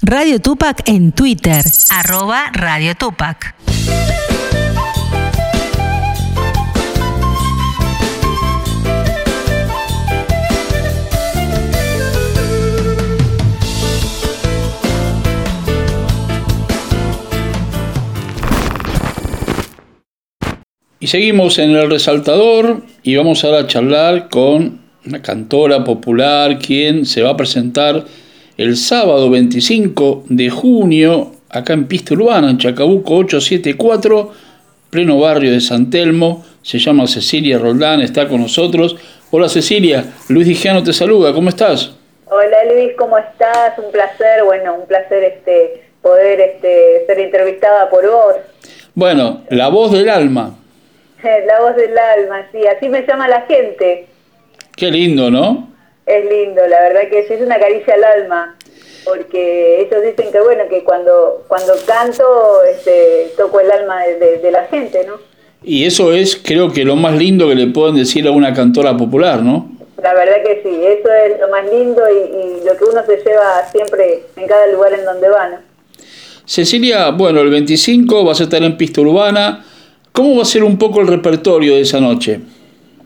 Radio Tupac en Twitter, arroba Radio Tupac. Y seguimos en el resaltador y vamos ahora a charlar con una cantora popular quien se va a presentar el sábado 25 de junio acá en Pista Urbana, en Chacabuco 874, pleno barrio de San Telmo. Se llama Cecilia Roldán, está con nosotros. Hola Cecilia, Luis Dijano te saluda, ¿cómo estás? Hola Luis, ¿cómo estás? Un placer, bueno, un placer este poder este, ser entrevistada por vos. Bueno, la voz del alma. La voz del alma, sí, así me llama la gente. Qué lindo, ¿no? Es lindo, la verdad que es una caricia al alma, porque ellos dicen que bueno, que cuando cuando canto este, toco el alma de, la gente, ¿no? Y eso es, creo que lo más lindo que le pueden decir a una cantora popular, ¿no? La verdad que sí, eso es lo más lindo y, lo que uno se lleva siempre en cada lugar en donde va, ¿no? Cecilia, bueno, el 25 vas a estar en pista urbana, ¿Cómo va a ser un poco el repertorio de esa noche?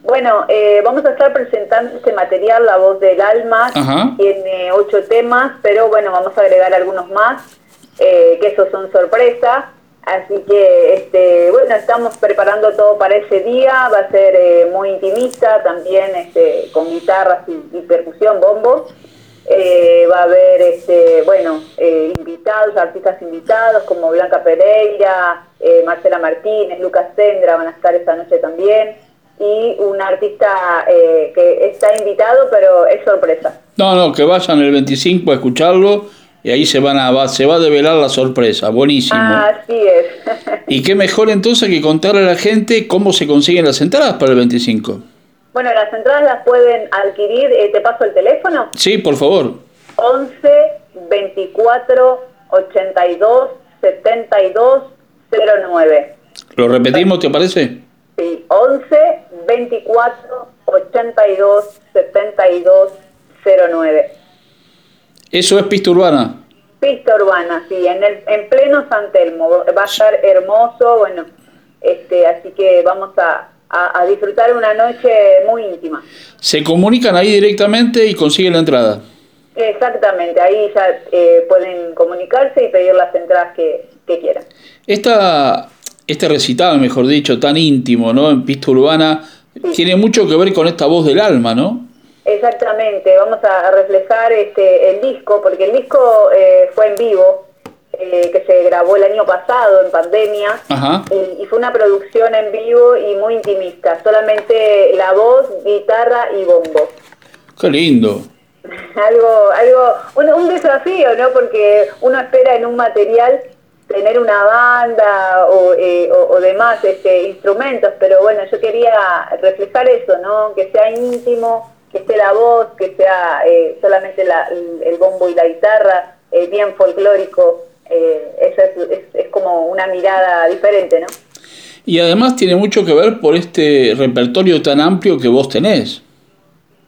Bueno, eh, vamos a estar presentando este material, La Voz del Alma, tiene ocho temas, pero bueno, vamos a agregar algunos más, eh, que esos son sorpresas. Así que, este, bueno, estamos preparando todo para ese día, va a ser eh, muy intimista, también este, con guitarras y, y percusión, bombos. Eh, va a haber, este, bueno, eh, invitados, artistas invitados como Blanca Pereira, eh, Marcela Martínez, Lucas Sendra van a estar esta noche también y un artista que está invitado pero es sorpresa. No, no, que vayan el 25 a escucharlo y ahí se van a va, se va a develar la sorpresa, buenísimo. Así es. y qué mejor entonces que contarle a la gente cómo se consiguen las entradas para el 25. Bueno, las entradas las pueden adquirir, eh, ¿te paso el teléfono? Sí, por favor. 11 24 82 72 09. ¿Lo repetimos, te parece? Sí, 11 24 82 72 09. ¿Eso es pista urbana? Pista urbana, sí, en, el, en pleno San Telmo. Va a estar hermoso, bueno, este, así que vamos a, a, disfrutar una noche muy íntima. ¿Se comunican ahí directamente y consiguen la entrada? Exactamente, ahí ya eh, pueden comunicarse y pedir las entradas que, quieran. Esta, este recital, mejor dicho, tan íntimo, ¿no? En pista urbana, tiene mucho que ver con esta voz del alma, ¿no? Exactamente, vamos a reflejar este, el disco, porque el disco eh, fue en vivo, eh, que se grabó el año pasado en pandemia Y, fue una producción en vivo y muy intimista, solamente la voz, guitarra y bombo. Qué lindo. algo, algo, un, desafío, ¿no? Porque uno espera en un material tener una banda o, eh, demás este, instrumentos, pero bueno, yo quería reflejar eso, ¿no? Que sea íntimo, que esté la voz, que sea eh, solamente el, bombo y la guitarra, bien folclórico. Eh, es, como una mirada diferente, ¿no? Y además tiene mucho que ver por este repertorio tan amplio que vos tenés.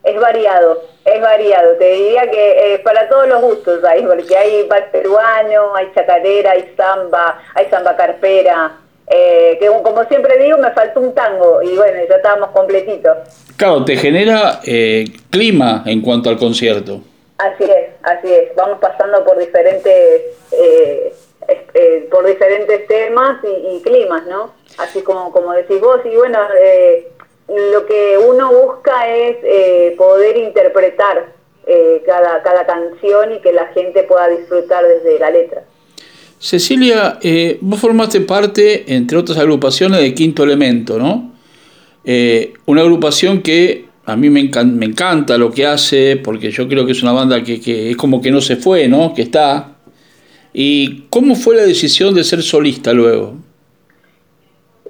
Es variado, es variado. Te diría que eh, para todos los gustos hay, porque hay bar peruano, hay chacarera, hay samba, hay samba carpera. Eh, que como siempre digo, me faltó un tango y bueno, ya estábamos completitos. Claro, te genera eh, clima en cuanto al concierto. Así es, así es. Vamos pasando por diferentes eh, eh, por diferentes temas y, climas, ¿no? Así como como decís vos y bueno, eh, lo que uno busca es poder interpretar cada cada canción y que la gente pueda disfrutar desde la letra. Cecilia, vos formaste parte, entre otras agrupaciones, de Quinto Elemento, ¿no? una agrupación que a mí me, encanta lo que hace, porque yo creo que es una banda que, es como que no se fue, ¿no? Que está. ¿Y cómo fue la decisión de ser solista luego?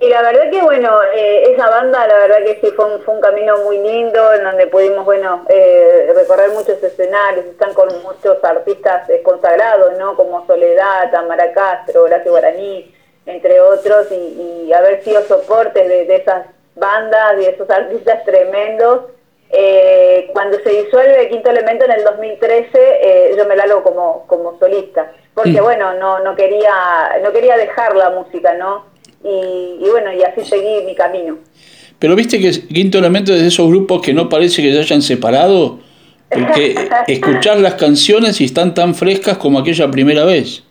Y la verdad que, bueno, eh, esa banda, la verdad que sí, fue un, fue un camino muy lindo, en donde pudimos, bueno, eh, recorrer muchos escenarios, están con muchos artistas eh, consagrados, ¿no? Como Soledad, Tamara Castro, Horacio Guaraní, entre otros, y, haber sido soportes de, de esas bandas y esos artistas tremendos Eh, cuando se disuelve el quinto elemento en el 2013, eh, yo me largo como, como solista, porque mm. bueno, no, no, quería, no quería dejar la música, ¿no? Y, y, bueno, y así seguí mi camino. Pero viste que Quinto Elemento es de esos grupos que no parece que se hayan separado, porque escuchar las canciones y están tan frescas como aquella primera vez.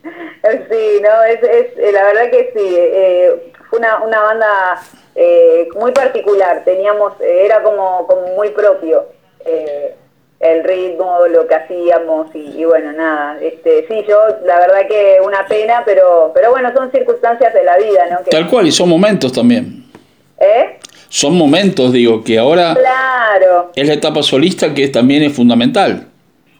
Sí, no, es, es la verdad que sí, eh, fue una, una banda eh, muy particular, teníamos, eh, era como, como muy propio eh, el ritmo, lo que hacíamos y, bueno, nada, este, sí, yo la verdad que una pena, pero, pero bueno, son circunstancias de la vida, ¿no? Tal cual, y son momentos también. ¿Eh? Son momentos, digo, que ahora claro. es la etapa solista que también es fundamental.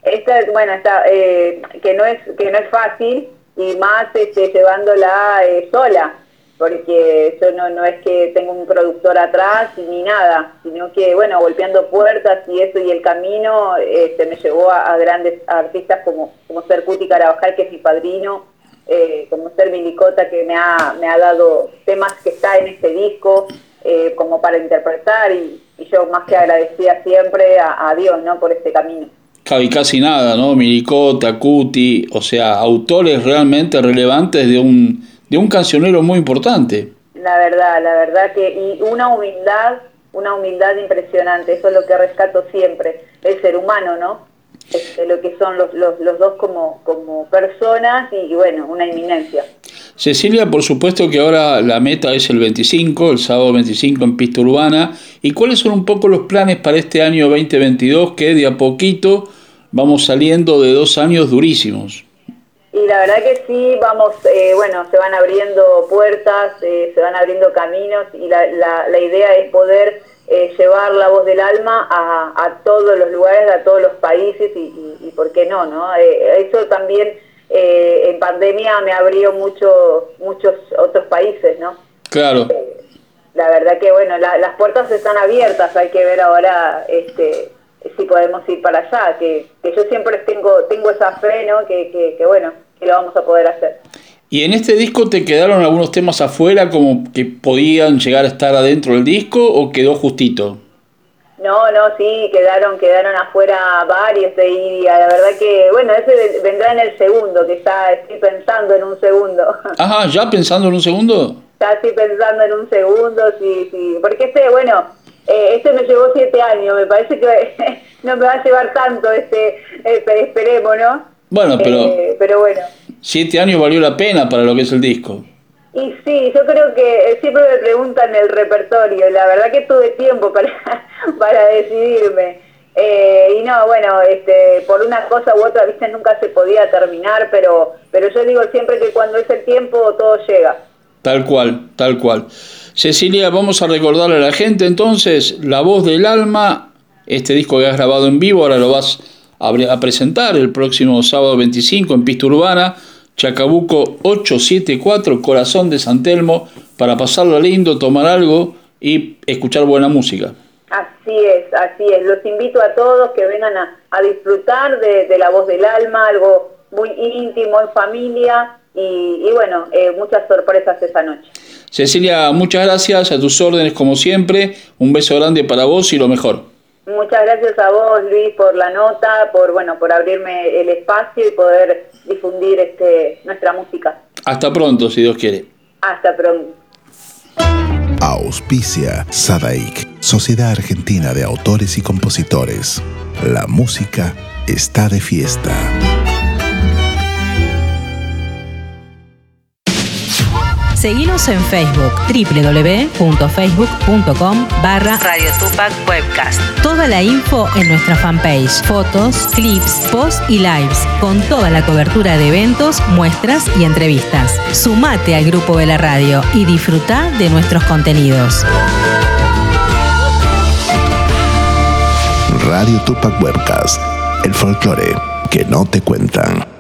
Esta, bueno, está, que, no es, que no es fácil y más este, llevándola sola porque yo no, no es que tengo un productor atrás ni nada, sino que, bueno, golpeando puertas y eso y el camino este, me llevó a, grandes artistas como, como ser Cuti Carabajal, que es mi padrino, eh, como ser Milicota, que me ha, me ha dado temas que está en este disco, eh, como para interpretar, y, yo más que agradecida siempre a, Dios, ¿no?, por este camino. Y casi nada, ¿no? Milicota, Cuti, o sea, autores realmente relevantes de un de un cancionero muy importante. La verdad, la verdad que, y una humildad, una humildad impresionante, eso es lo que rescato siempre, el ser humano, ¿no? Este, lo que son los, los, los dos como, como personas y, bueno, una inminencia. Cecilia, por supuesto que ahora la meta es el 25, el sábado 25 en pista urbana. ¿Y cuáles son un poco los planes para este año 2022 que de a poquito vamos saliendo de dos años durísimos? Y la verdad que sí, vamos, eh, bueno, se van abriendo puertas, eh, se van abriendo caminos y la, la, idea es poder eh, llevar la voz del alma a, a, todos los lugares, a todos los países y, y, por qué no, ¿no? eso también en pandemia me abrió mucho, muchos otros países, ¿no? Claro. la verdad que, bueno, las puertas están abiertas, hay que ver ahora este, si podemos ir para allá, que, que yo siempre tengo, tengo esa fe, ¿no? que, que, que bueno, lo vamos a poder hacer. ¿Y en este disco te quedaron algunos temas afuera como que podían llegar a estar adentro del disco o quedó justito? No, no, sí, quedaron, quedaron afuera varios de Iria. La verdad que, bueno, ese vendrá en el segundo, que ya estoy pensando en un segundo. Ajá, ¿ya pensando en un segundo? Ya estoy pensando en un segundo, sí, sí. Porque este, bueno, eh, este me llevó siete años, me parece que no me va a llevar tanto, este, este esperemos, ¿no? Bueno, pero, eh, pero bueno. siete años valió la pena para lo que es el disco. Y sí, yo creo que siempre me preguntan el repertorio, la verdad que tuve tiempo para, para decidirme. Eh, y no, bueno, este, por una cosa u otra, viste, nunca se podía terminar, pero, pero yo digo siempre que cuando es el tiempo todo llega. Tal cual, tal cual. Cecilia, vamos a recordarle a la gente entonces La Voz del Alma, este disco que has grabado en vivo, ahora lo vas a presentar el próximo sábado 25 en Pista Urbana, Chacabuco 874, Corazón de San Telmo, para pasarlo lindo, tomar algo y escuchar buena música. Así es, así es. Los invito a todos que vengan a, disfrutar de, la voz del alma, algo muy íntimo, en familia y, bueno, eh, muchas sorpresas esa noche. Cecilia, muchas gracias, a tus órdenes como siempre. Un beso grande para vos y lo mejor. Muchas gracias a vos, Luis, por la nota, por bueno, por abrirme el espacio y poder difundir este nuestra música. Hasta pronto, si Dios quiere. Hasta pronto. Auspicia Sadaik, Sociedad Argentina de Autores y Compositores. La música está de fiesta. Seguimos en Facebook, www.facebook.com barra Radio Tupac Webcast. Toda la info en nuestra fanpage, fotos, clips, posts y lives, con toda la cobertura de eventos, muestras y entrevistas. Sumate al grupo de la radio y disfruta de nuestros contenidos. Radio Tupac Webcast, el folclore que no te cuentan.